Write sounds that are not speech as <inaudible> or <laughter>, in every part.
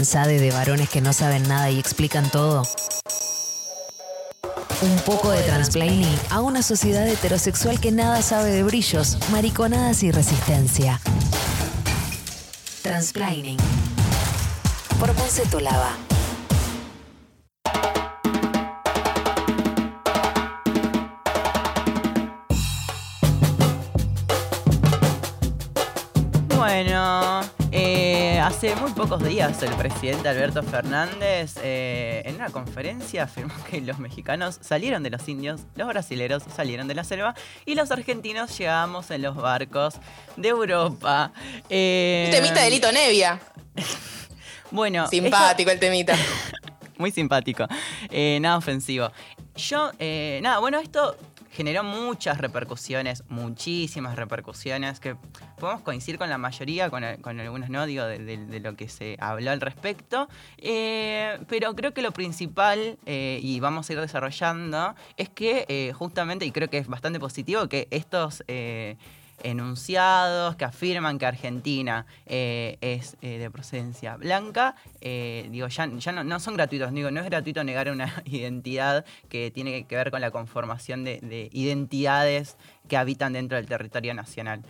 de varones que no saben nada y explican todo? Un poco de transplaining a una sociedad heterosexual que nada sabe de brillos, mariconadas y resistencia. Transplaining. Por Ponce Lava. Bueno, eh, hace muy pocos días el presidente Alberto Fernández eh, en una conferencia afirmó que los mexicanos salieron de los indios, los brasileros salieron de la selva y los argentinos llegamos en los barcos de Europa. Eh, temita de Lito Nevia. <laughs> bueno. Simpático el temita. <laughs> muy simpático. Eh, nada ofensivo. Yo, nada, bueno, esto generó muchas repercusiones, muchísimas repercusiones, que podemos coincidir con la mayoría, con, algunos no, digo, de, lo que se habló al respecto. Eh, pero creo que lo principal, eh, y vamos a ir desarrollando, es que eh, justamente, y creo que es bastante positivo, que estos enunciados que afirman que Argentina eh, es eh, de procedencia blanca, eh, digo, ya, ya no, son gratuitos. Digo, no es gratuito negar una <laughs> identidad que tiene que ver con la conformación de, identidades que habitan dentro del territorio nacional.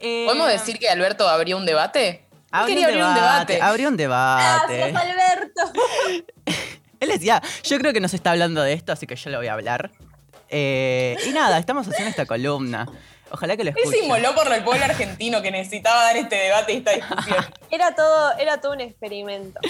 ¿Podemos decir que Alberto abrió un debate? Abrió un debate, Abrió un debate. Gracias, Alberto. <laughs> Él decía, yo creo que nos está hablando de esto, así que yo lo voy a hablar. y nada, estamos haciendo esta columna. Ojalá que lo escuchen. Es inmoló por el pueblo argentino que necesitaba dar este debate y esta discusión. <laughs> Era todo, era todo un experimento.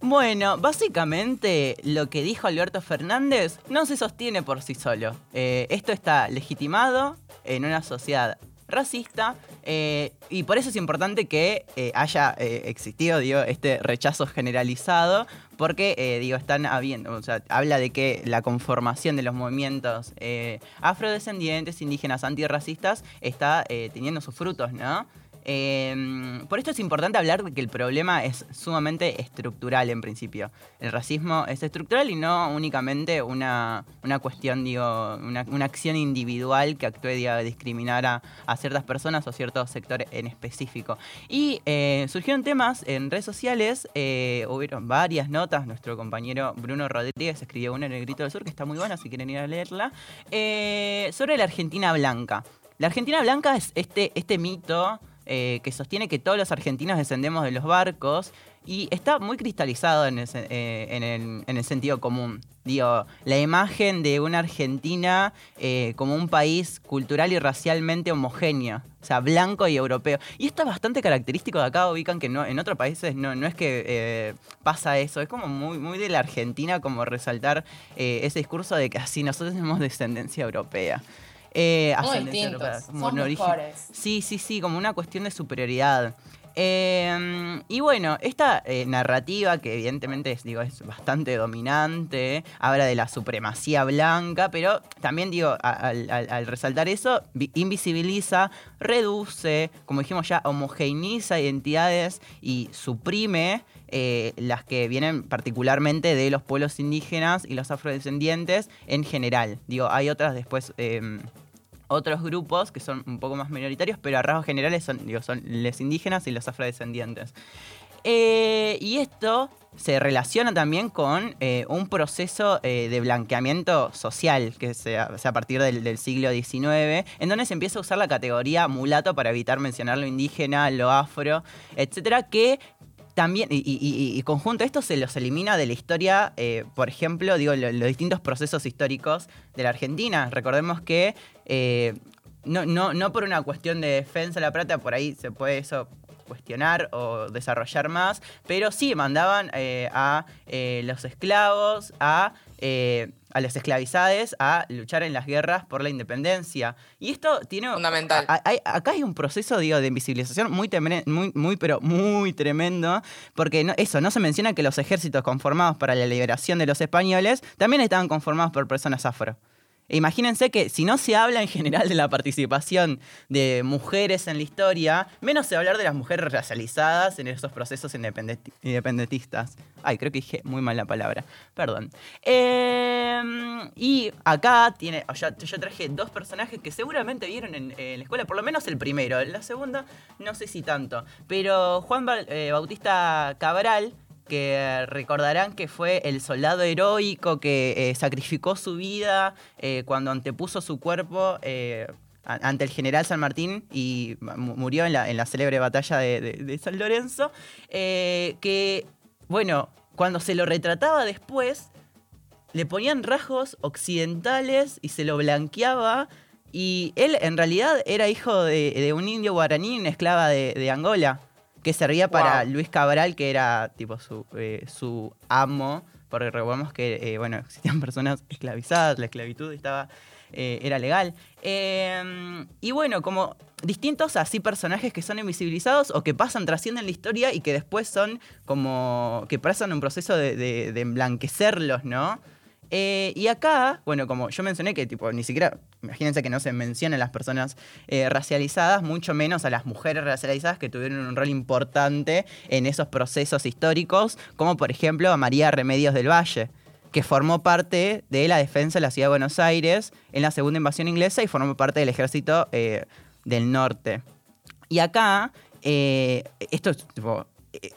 Bueno, básicamente lo que dijo Alberto Fernández no se sostiene por sí solo. Eh, esto está legitimado en una sociedad racista eh, y por eso es importante que eh, haya existido digo, este rechazo generalizado porque, eh, digo, están habiendo, o sea, habla de que la conformación de los movimientos eh, afrodescendientes, indígenas, antirracistas, está eh, teniendo sus frutos, ¿no? Em, por esto es importante hablar de que el problema es sumamente estructural en principio. El racismo es estructural y no únicamente una, cuestión, digo, una, acción individual que actúe a discriminar a, ciertas personas o ciertos sectores en específico. Y eh, surgieron temas en redes sociales, eh, hubieron varias notas, nuestro compañero Bruno Rodríguez escribió una en el Grito del Sur que está muy buena si quieren ir a leerla, eh, sobre la Argentina Blanca. La Argentina Blanca es este, este mito eh, que sostiene que todos los argentinos descendemos de los barcos y está muy cristalizado en el, eh, sentido común. Digo, la imagen de una Argentina eh, como un país cultural y racialmente homogéneo, o sea, blanco y europeo. Y esto es bastante característico de acá, ubican que no, en otros países no, no es que pasa eso, es como muy, muy de la Argentina como resaltar ese discurso de que así nosotros tenemos descendencia europea. Eh, como Sí, sí, sí, como una cuestión de superioridad. Em, y bueno, esta eh, narrativa, que evidentemente es, digo, es bastante dominante, habla de la supremacía blanca, pero también digo, al, resaltar eso, invisibiliza, reduce, como dijimos ya, homogeneiza identidades y suprime eh, las que vienen particularmente de los pueblos indígenas y los afrodescendientes en general. Digo, hay otras después em, otros grupos que son un poco más minoritarios, pero a rasgos generales son, digo, son los indígenas y los afrodescendientes. Eh, y esto se relaciona también con eh, un proceso de blanqueamiento social que se, a partir del, del, siglo XIX, en donde se empieza a usar la categoría mulato para evitar mencionar lo indígena, lo afro, etcétera, que también, y, conjunto a esto se los elimina de la historia, eh, por ejemplo, digo, los distintos procesos históricos de la Argentina. Recordemos que eh, no, no, no por una cuestión de defensa de la plata, por ahí se puede eso cuestionar o desarrollar más, pero sí mandaban eh, a los esclavos a a las esclavizadas a luchar en las guerras por la independencia. Y esto tiene... Fundamental. acá hay un proceso, digo, de invisibilización muy, muy, muy, pero muy tremendo, porque no, eso, no se menciona que los ejércitos conformados para la liberación de los españoles también estaban conformados por personas afro. Imagínense que si no se habla en general de la participación de mujeres en la historia, menos se va hablar de las mujeres racializadas en esos procesos independentistas. Ay, creo que dije muy mal la palabra. Perdón. Em, y acá tiene. yo traje dos personajes que seguramente vieron en, la escuela, por lo menos el primero. La segunda, no sé si tanto. Pero Juan eh, Bautista Cabral que recordarán que fue el soldado heroico que eh, sacrificó su vida eh, cuando antepuso su cuerpo eh, ante el general San Martín y mu- murió en la, en la célebre batalla de, San Lorenzo, que, bueno, cuando se lo retrataba después, le ponían rasgos occidentales y se lo blanqueaba. Y él en realidad era hijo de, de un indio guaraní, una esclava de Angola, que servía para Wow. Luis Cabral, que era tipo su, eh, su amo, porque recordemos que eh, bueno, existían <laughs> personas esclavizadas, la esclavitud estaba, eh, era legal. Eh, y bueno, como distintos así personajes que son invisibilizados o que pasan, trascienden la historia y que después son como que pasan un proceso de, de- de emblanquecerlos, ¿no? Eh, y acá, bueno, como yo mencioné que tipo ni siquiera, imagínense que no se mencionan las personas eh, racializadas, mucho menos a las mujeres racializadas que tuvieron un rol importante en esos procesos históricos, como por ejemplo a María Remedios del Valle, que formó parte de la defensa de la ciudad de Buenos Aires en la segunda invasión inglesa y formó parte del ejército eh, del norte. Y acá, esto es tipo,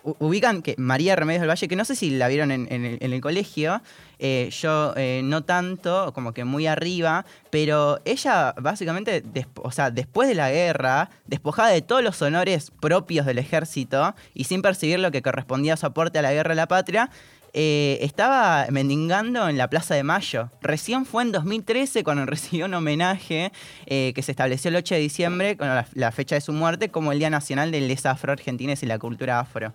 ubican que María Remedios del Valle, que no sé si la vieron en, el, colegio, eh, yo eh, no tanto, como que muy arriba, pero ella básicamente, o sea, después de la guerra, despojada de todos los honores propios del ejército y sin percibir lo que correspondía a su aporte a la guerra de la patria, eh, estaba mendigando en la Plaza de Mayo. Recién fue en 2013 cuando <laughs> recibió un homenaje eh, que se estableció el 8 de diciembre, con la, la fecha de su muerte, como el Día Nacional de les afro-argentines y la cultura afro.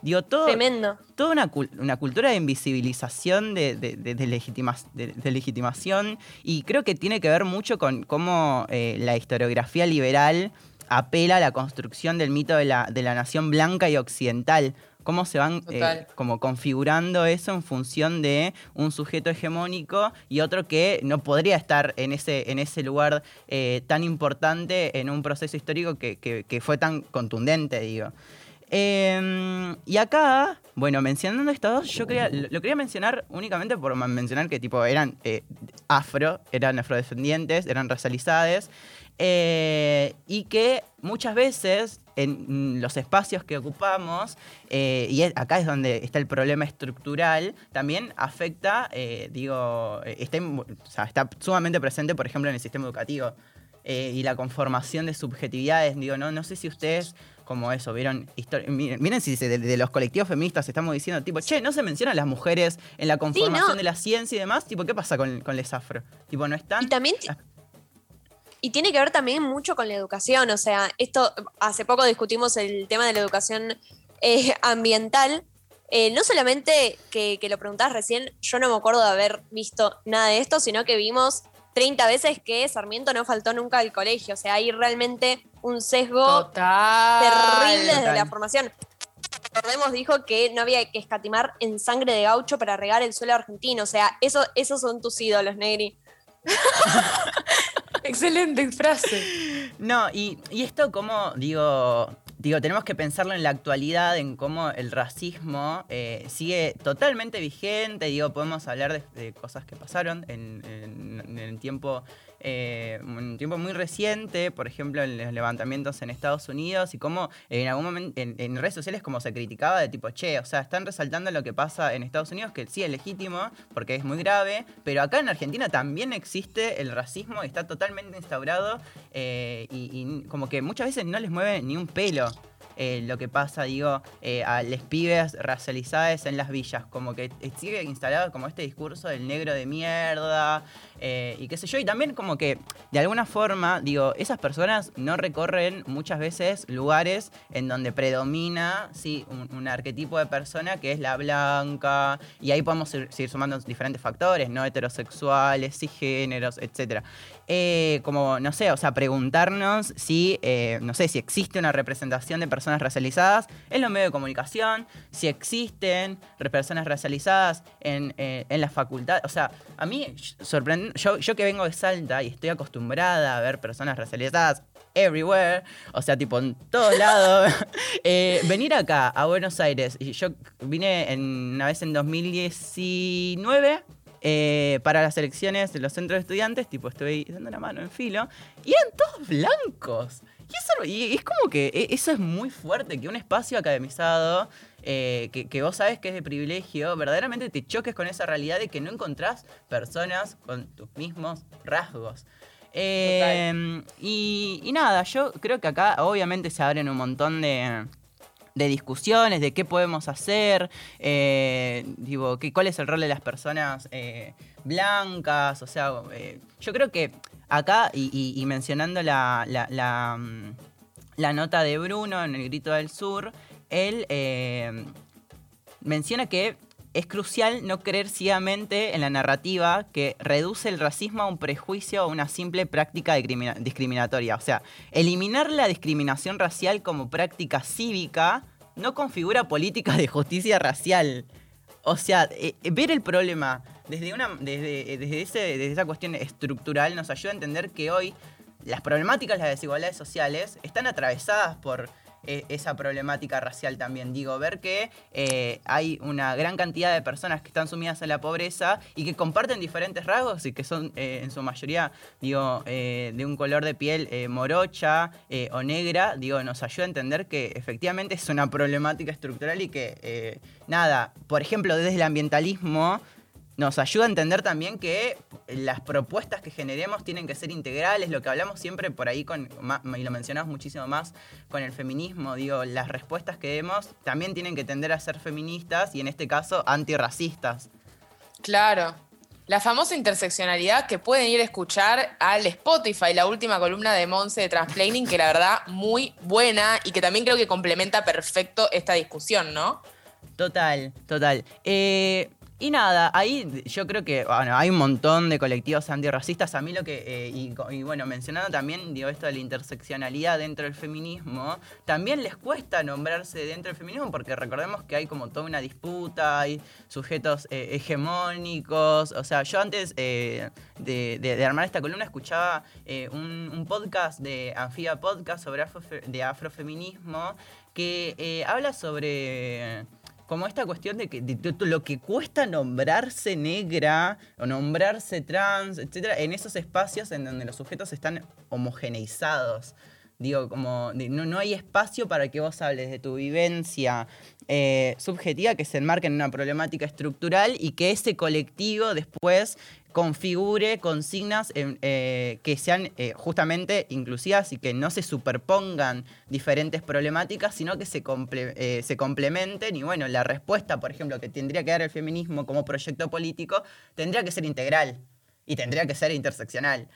Digo, todo, Tremendo. toda una, una cultura de invisibilización, de, de- de- de legitima- de- de legitimación, y creo que tiene que ver mucho con cómo eh, la historiografía liberal apela a la construcción del mito de la, de la nación blanca y occidental. Cómo se van eh, como configurando eso en función de un sujeto hegemónico y otro que no podría estar en ese, en ese lugar eh, tan importante en un proceso histórico que, que- que fue tan contundente, digo. Eh, y acá, bueno, mencionando estos dos, yo quería, lo, lo quería mencionar únicamente por mencionar que tipo eran eh, afro, eran afrodescendientes, eran racializadas, eh, y que muchas veces en los espacios que ocupamos, eh, y acá es donde está el problema estructural, también afecta, eh, digo, está, o sea, está sumamente presente, por ejemplo, en el sistema educativo. eh, y la conformación de subjetividades, digo, no, no sé si ustedes como eso, vieron miren, miren si de, de los colectivos feministas estamos diciendo, tipo, che, no se mencionan las mujeres en la conformación no. de la ciencia y demás, tipo, ¿qué pasa con, con les afro? Tipo, no están. Y también ti- y tiene que ver también mucho con la educación. O sea, esto hace poco discutimos el tema de la educación eh, ambiental. Eh, no solamente que, que lo preguntabas recién, yo no me acuerdo de haber visto nada de esto, sino que vimos 30 veces que Sarmiento no faltó nunca al colegio. O sea, hay realmente un sesgo Total. terrible desde Total. la formación. Recordemos, dijo que no había que escatimar en sangre de gaucho para regar el suelo argentino. O sea, eso, esos son tus ídolos, Negri. <laughs> <laughs> Excelente frase. No, y, y esto como, digo, digo, tenemos que pensarlo en la actualidad, en cómo el racismo eh, sigue totalmente vigente, digo, podemos hablar de, cosas que pasaron en, en- en el tiempo, eh, un tiempo muy reciente, por ejemplo, en los levantamientos en Estados Unidos y cómo en algún momento en, redes sociales como se criticaba de tipo, che, o sea, están resaltando lo que pasa en Estados Unidos, que sí es legítimo, porque es muy grave, pero acá en Argentina también existe el racismo está totalmente instaurado eh, y como que muchas veces no les mueve ni un pelo. Eh, lo que pasa, digo, eh, a les pibes racializadas en las villas, como que sigue instalado como este discurso del negro de mierda, eh, y qué sé yo, y también como que de alguna forma, digo, esas personas no recorren muchas veces lugares en donde predomina, sí, un, un arquetipo de persona que es la blanca, y ahí podemos ir- seguir sumando diferentes factores, no heterosexuales, cisgéneros, etc. Eh, como, no sé, o sea, preguntarnos si, eh, no sé, si existe una representación de personas racializadas en los medios de comunicación, si existen personas racializadas en, eh, en la facultad. O sea, a mí sorprende, yo, yo que vengo de Salta y estoy acostumbrada a ver personas racializadas everywhere, o sea, tipo en todos lados, <laughs> eh, venir acá a Buenos Aires, y yo vine en- una vez en 2019 eh, para las elecciones de los centros de estudiantes, tipo estoy dando la mano en filo, y eran todos blancos. Y, eso, y es como que e- eso es muy fuerte, que un espacio academizado eh, que, que vos sabes que es de privilegio, verdaderamente te choques con esa realidad de que no encontrás personas con tus mismos rasgos. Eh, y, y nada, yo creo que acá obviamente se abren un montón de, de discusiones de qué podemos hacer, eh, digo, que, cuál es el rol de las personas eh, blancas, o sea, eh, yo creo que acá, y, mencionando la, la- la, mm, la nota de Bruno en El Grito del Sur, él eh, menciona que es crucial no creer ciegamente en la narrativa que reduce el racismo a un prejuicio o una simple práctica discrimina- discriminatoria. O sea, eliminar la discriminación racial como práctica cívica no configura políticas de justicia racial. O sea, eh, eh, ver el problema desde, una, desde, desde, ese- desde esa cuestión estructural nos ayuda a entender que hoy las problemáticas, las desigualdades sociales, están atravesadas por eh, esa problemática racial también. Digo, ver que eh, hay una gran cantidad de personas que están sumidas en la pobreza y que comparten diferentes rasgos y que son eh, en su mayoría, digo, eh, de un color de piel morocha o negra, digo, nos ayuda a entender que efectivamente es una problemática estructural y que, nada, por ejemplo, desde el ambientalismo nos ayuda a entender también que las propuestas que generemos tienen que ser integrales, lo que hablamos siempre por ahí con, y lo mencionamos muchísimo más con el feminismo, digo, las respuestas que demos también tienen que tender a ser feministas y en este caso antirracistas. Claro. La famosa interseccionalidad que pueden ir a escuchar al Spotify, la última columna de Monse de Transplaining, que la verdad muy buena y que también creo que complementa perfecto esta discusión, ¿no? Total, total. Eh, y nada, ahí yo creo que bueno, hay un montón de colectivos antirracistas. A mí lo que, eh, y, bueno, mencionando también digo, esto de la interseccionalidad dentro del feminismo, también les cuesta nombrarse dentro del feminismo porque recordemos que hay como toda una disputa, hay sujetos eh, hegemónicos. O sea, yo antes eh, de, armar esta columna escuchaba un, podcast de Anfibia Podcast sobre afrofe- de afrofeminismo que habla sobre como esta cuestión de que lo que cuesta nombrarse negra o nombrarse trans, etcétera, en esos espacios en donde los sujetos están homogeneizados. Digo, como no, no hay espacio para que vos hables de tu vivencia eh, subjetiva que se enmarque en una problemática estructural y que ese colectivo después configure consignas eh, que sean eh, justamente inclusivas y que no se superpongan diferentes problemáticas, sino que se, comple- se complementen. Y bueno, la respuesta, por ejemplo, que tendría que dar el feminismo como proyecto político, tendría que ser integral y tendría que ser interseccional.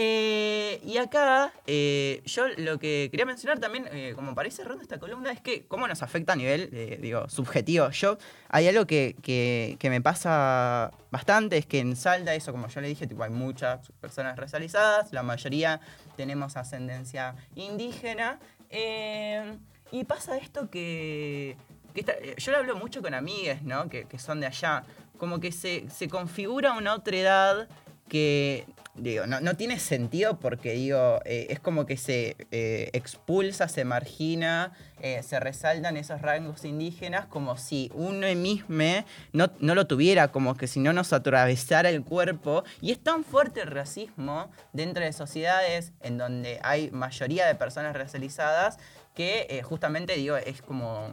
Eh, y acá, eh, yo lo que quería mencionar también, eh, como para ir esta columna, es que cómo nos afecta a nivel, digo, subjetivo. Yo, hay algo que, que- me pasa bastante, es que en Salda, eso como yo le dije, hay muchas personas racializadas, la mayoría tenemos ascendencia indígena, y pasa esto que, yo lo hablo mucho con amigas, ¿no? Que, que son de allá, como que se, se configura una otra edad que digo, no, no tiene sentido porque digo, eh, es como que se eh, expulsa, se margina, eh, se resaltan esos rangos indígenas como si uno mismo no, no lo tuviera, como que si no nos atravesara el cuerpo. Y es tan fuerte el racismo dentro de sociedades en donde hay mayoría de personas racializadas que justamente digo, es como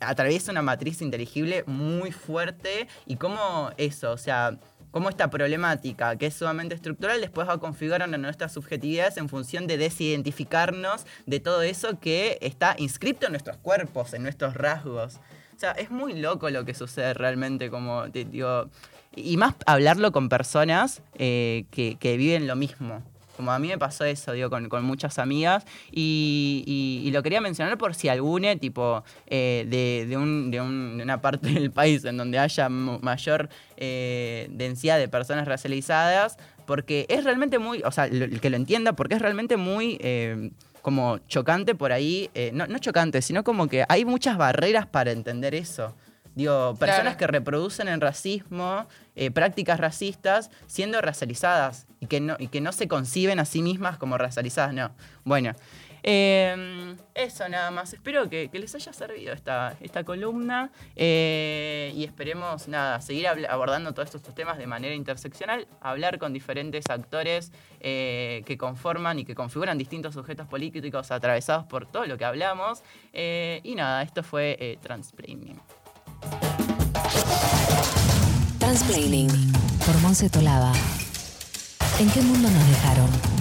atraviesa una matriz inteligible muy fuerte y como eso, o sea, cómo esta problemática, que es sumamente estructural, después va a configurar nuestras subjetividades en función de desidentificarnos de todo eso que está inscripto en nuestros cuerpos, en nuestros rasgos. O sea, es muy loco lo que sucede realmente, como, te digo, y más hablarlo con personas eh, que, que viven lo mismo. Como a mí me pasó eso, digo, con, con muchas amigas. Y, y- lo quería mencionar por si alguna, tipo, eh, de, de un- de un- de una parte del país en donde haya mayor eh, densidad de personas racializadas, porque es realmente muy, o sea, el que lo entienda, porque es realmente muy... eh, como chocante por ahí, no, no chocante, sino como que hay muchas barreras para entender eso. Digo, personas Claro. que reproducen el racismo, eh, prácticas racistas, siendo racializadas y que, no, y que no se conciben a sí mismas como racializadas, no. Bueno, Eh, eso nada más. Espero que, que les haya servido esta, esta columna eh, y esperemos nada, seguir abordando todos estos temas de manera interseccional, hablar con diferentes actores eh, que conforman y que configuran distintos sujetos políticos atravesados por todo lo que hablamos. Y nada, esto fue eh, Transplaining por Monse Tolaba. ¿En qué mundo nos dejaron?